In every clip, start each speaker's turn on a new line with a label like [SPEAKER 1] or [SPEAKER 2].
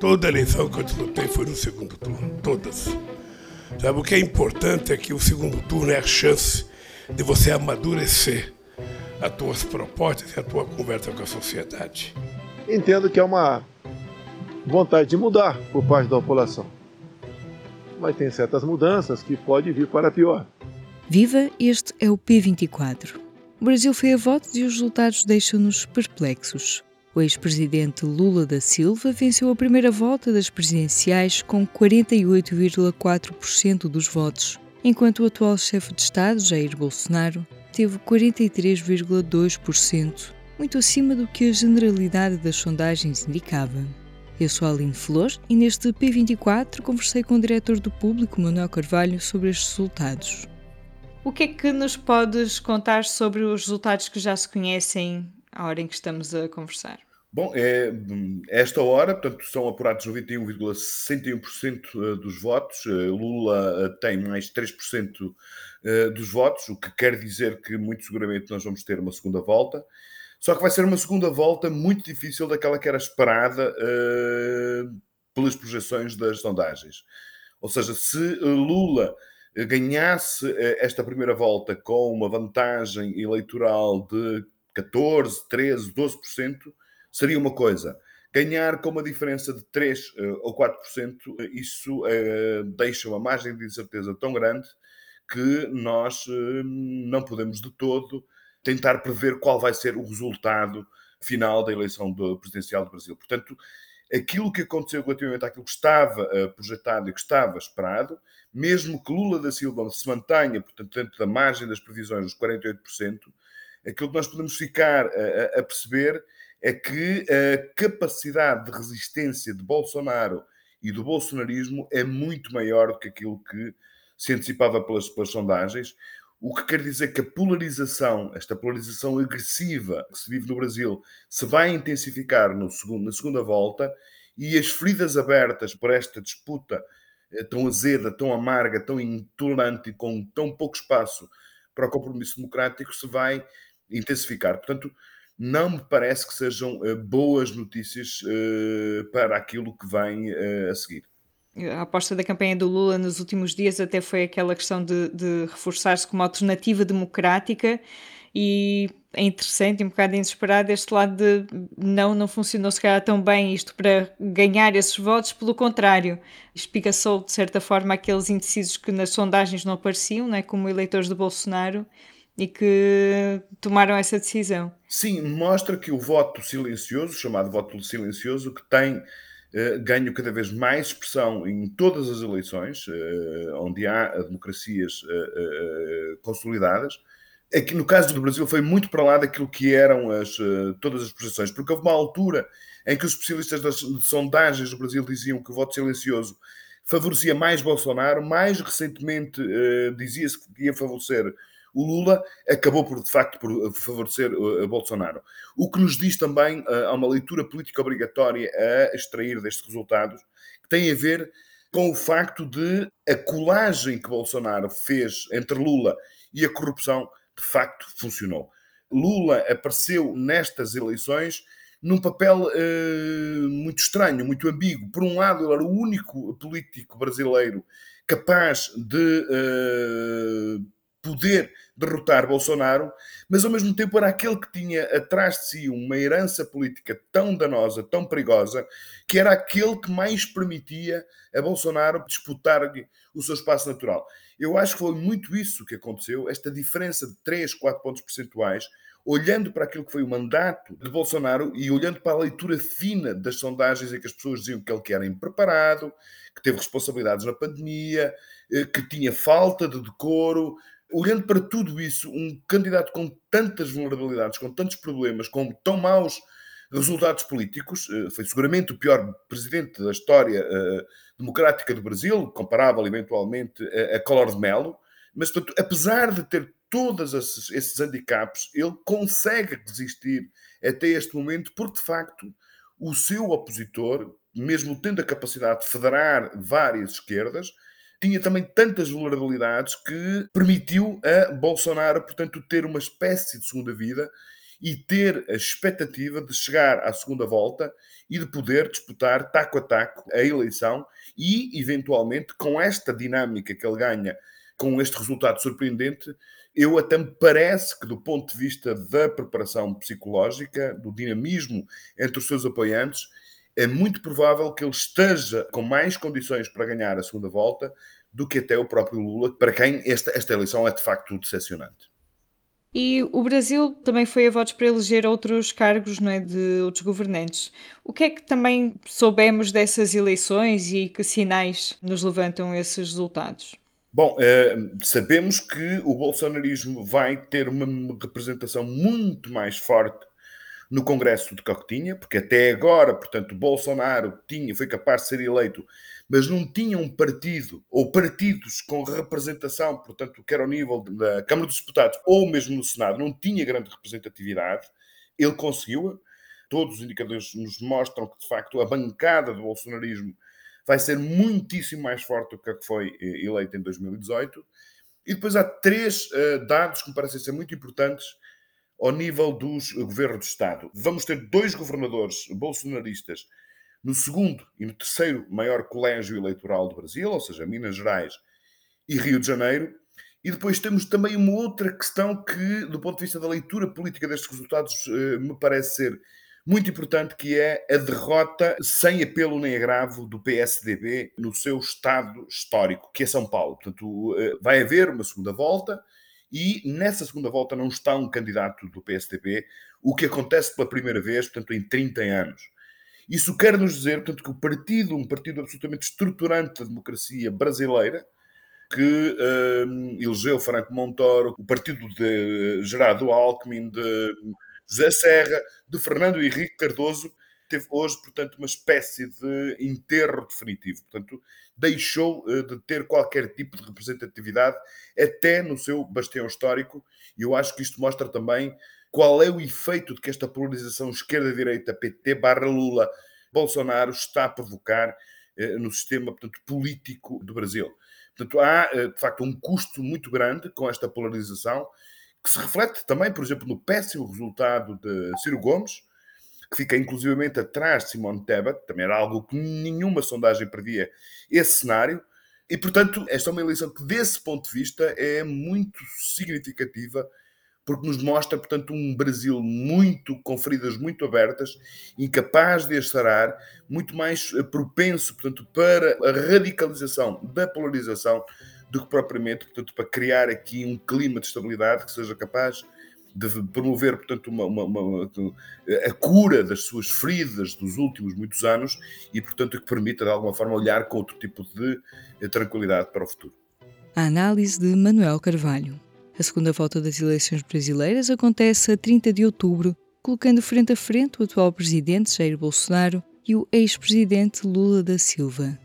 [SPEAKER 1] Toda eleição que eu disputei foi no segundo turno, todas. Sabe, o que é importante é que o segundo turno é a chance de você amadurecer as tuas propostas e a tua conversa com a sociedade.
[SPEAKER 2] Entendo que é uma vontade de mudar por parte da população. Mas tem certas mudanças que pode vir para pior.
[SPEAKER 3] Viva, este é o P24. O Brasil foi a votos e os resultados deixam-nos perplexos. O ex-presidente Lula da Silva venceu a primeira volta das presidenciais com 48,4% dos votos, enquanto o atual chefe de Estado, Jair Bolsonaro, teve 43,2%, muito acima do que a generalidade das sondagens indicava. Eu sou a Aline Flor e neste P24 conversei com o diretor do Público, Manuel Carvalho, sobre estes resultados. O que é que nos podes contar sobre os resultados que já se conhecem à hora em que estamos a conversar?
[SPEAKER 4] Bom, é, esta hora, portanto, são apurados 91,61% eh, dos votos. Eh, Lula eh, tem mais 3% dos votos, o que quer dizer que muito seguramente nós vamos ter uma segunda volta. Só que vai ser uma segunda volta muito difícil daquela que era esperada uh, pelas projeções das sondagens. Ou seja, se Lula ganhasse esta primeira volta com uma vantagem eleitoral de 14, 13, 12%, seria uma coisa. Ganhar com uma diferença de 3 uh, eh, ou 4%, isso uh, deixa uma margem de incerteza tão grande que nós não podemos de todo tentar prever qual vai ser o resultado final da eleição do presidencial do Brasil. Portanto, aquilo que aconteceu relativamente àquilo que estava projetado e que estava esperado, mesmo que Lula da Silva se mantenha, portanto, dentro da margem das previsões dos 48%, aquilo que nós podemos ficar a, a perceber é que a capacidade de resistência de Bolsonaro e do bolsonarismo é muito maior do que aquilo que se antecipava pelas, pelas sondagens, o que quer dizer que a polarização, esta polarização agressiva que se vive no Brasil, se vai intensificar no segundo, na segunda volta e as feridas abertas por esta disputa eh, tão azeda, tão amarga, tão intolerante e com tão pouco espaço para o compromisso democrático se vai intensificar. Portanto, não me parece que sejam uh, boas notícias uh, para aquilo que vem uh, a seguir.
[SPEAKER 3] A aposta da campanha do Lula nos últimos dias até foi aquela questão de, de reforçar-se como alternativa democrática e é interessante e um bocado inesperado este lado de não, não funcionou se calhar tão bem isto para ganhar esses votos, pelo contrário, espigaçou de certa forma aqueles indecisos que nas sondagens não apareciam, né, como eleitores do Bolsonaro, e que tomaram essa decisão.
[SPEAKER 4] Sim, mostra que o voto silencioso, chamado voto silencioso, que tem eh, ganho cada vez mais expressão em todas as eleições, eh, onde há democracias eh, consolidadas. Aqui no caso do Brasil foi muito para lá daquilo que eram as, todas as projeções, porque houve uma altura em que os especialistas das sondagens do Brasil diziam que o voto silencioso favorecia mais Bolsonaro, mais recentemente dizia-se que ia favorecer o Lula acabou por, de facto, por eh, favorecer uh, Bolsonaro. O que nos diz também, uh, há uma leitura política obrigatória a extrair destes resultados, que tem a ver com o facto de a colagem que Bolsonaro fez entre Lula e a corrupção, de facto, funcionou. Lula apareceu nestas eleições num papel uh, muito estranho, muito ambíguo. Por um lado, ele era o único político brasileiro capaz de uh, poder derrotar Bolsonaro, mas ao mesmo tempo era aquele que tinha atrás de si uma herança política tão danosa, tão perigosa, que era aquele que mais permitia a Bolsonaro disputar o seu espaço natural. Eu acho que foi muito isso que aconteceu, esta diferença de 3, 4 pontos percentuais, olhando para aquilo que foi o mandato de Bolsonaro e olhando para a leitura fina das sondagens em que as pessoas diziam que ele que era impreparado, que teve responsabilidades na pandemia, eh, que tinha falta de decoro, olhando para tudo isso, um candidato com tantas vulnerabilidades, com tantos problemas, com tão maus resultados políticos, eh, foi seguramente o pior presidente da história uh, democrática do Brasil, comparável eventualmente a, a Collor de Mello, mas portanto, apesar de ter todos esses, esses handicaps, ele consegue resistir até este momento, porque de facto o seu opositor, mesmo tendo a capacidade de federar várias esquerdas, tinha também tantas vulnerabilidades que permitiu a Bolsonaro, portanto, ter uma espécie de segunda vida e ter a expectativa de chegar à segunda volta e de poder disputar taco a taco a eleição e, eventualmente, com esta dinâmica que ele ganha, com este resultado surpreendente, eu até me parece que, do ponto de vista da preparação psicológica, do dinamismo entre os seus apoiantes, é muito provável que ele esteja com mais condições para ganhar a segunda volta do que até o próprio Lula, para quem esta, esta eleição é de facto decepcionante.
[SPEAKER 3] E o Brasil também foi a votos para eleger outros cargos não é, de outros governantes. O que é que também soubemos dessas eleições e que sinais nos levantam esses resultados?
[SPEAKER 4] Bom, eh, sabemos que o bolsonarismo vai ter uma representação muito mais forte no Congresso de Cocotinha, porque até agora, portanto, Bolsonaro tinha, foi capaz de ser eleito mas não tinha um partido ou partidos com representação, portanto, quer ao nível da Câmara dos Deputados ou mesmo no Senado, não tinha grande representatividade. Ele conseguiu. Todos os indicadores nos mostram que, de facto, a bancada do bolsonarismo vai ser muitíssimo mais forte do que a que foi eh, eleita em 2018. E depois há três uh, dados que me parecem ser muito importantes ao nível dos governos do Estado. Vamos ter dois governadores bolsonaristas no segundo e no terceiro maior colégio eleitoral do Brasil, ou seja, Minas Gerais e Rio de Janeiro. E depois temos também uma outra questão que, do ponto de vista da leitura política destes resultados, eh, me parece ser muito importante, que é a derrota sem apelo nem agravo do PSDB no seu estado histórico, que é São Paulo. Portanto, eh, vai haver uma segunda volta e nessa segunda volta não está um candidato do PSDB, o que acontece pela primeira vez, portanto, em 30 anos. Isso quer nos dizer, portanto, que o partido, um partido absolutamente estruturante da democracia brasileira, que um, elegeu Franco Montoro, o partido de Gerardo Alckmin, de José Serra, de Fernando Henrique Cardoso, teve hoje, portanto, uma espécie de enterro definitivo. Portanto, deixou uh, de ter qualquer tipo de representatividade, até no seu bastião histórico, e eu acho que isto mostra também qual é o efeito de que esta polarização esquerda-direita, PT barra Lula, Bolsonaro está a provocar eh, no sistema portanto, político do Brasil. Portanto, há, eh, de facto, um custo muito grande com esta polarização, que se reflete também, por exemplo, no péssimo resultado de Ciro Gomes, que fica inclusivamente atrás de Simone Tebet, também era algo que nenhuma sondagem previa esse cenário, e, portanto, esta é uma eleição que, desse ponto de vista, é muito significativa porque nos mostra, portanto, um Brasil muito com feridas muito abertas, incapaz de as muito mais eh, propenso, portanto, para a radicalização da polarização do que propriamente, portanto, para criar aqui um clima de estabilidade que seja capaz de promover, portanto, uma, uma, uma, a cura das suas feridas dos últimos muitos anos e, portanto, que permita, de alguma forma, olhar com outro tipo de eh, tranquilidade para o futuro.
[SPEAKER 3] A análise de Manuel Carvalho. A segunda volta das eleições brasileiras acontece a 30 de outubro, colocando frente a frente o atual presidente Jair Bolsonaro e o ex-presidente Lula da Silva.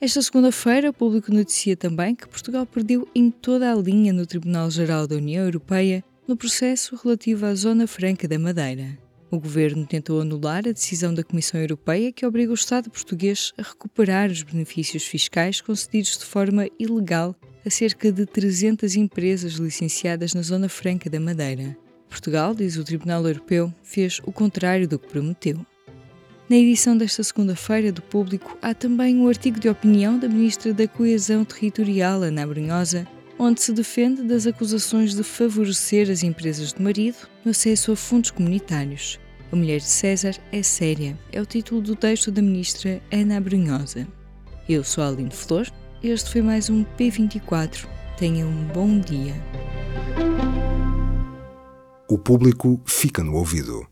[SPEAKER 3] Esta segunda-feira, o público noticia também que Portugal perdeu em toda a linha no Tribunal-Geral da União Europeia no processo relativo à Zona Franca da Madeira. O governo tentou anular a decisão da Comissão Europeia que obriga o Estado português a recuperar os benefícios fiscais concedidos de forma ilegal a cerca de 300 empresas licenciadas na Zona Franca da Madeira. Portugal, diz o Tribunal Europeu, fez o contrário do que prometeu. Na edição desta segunda-feira do Público há também um artigo de opinião da Ministra da Coesão Territorial, Ana Brunhosa, onde se defende das acusações de favorecer as empresas de marido no acesso a fundos comunitários. A mulher de César é séria, é o título do texto da Ministra Ana Brunhosa. Eu sou a Aline Flor este foi mais um P24. Tenha um bom dia.
[SPEAKER 5] O público fica no ouvido.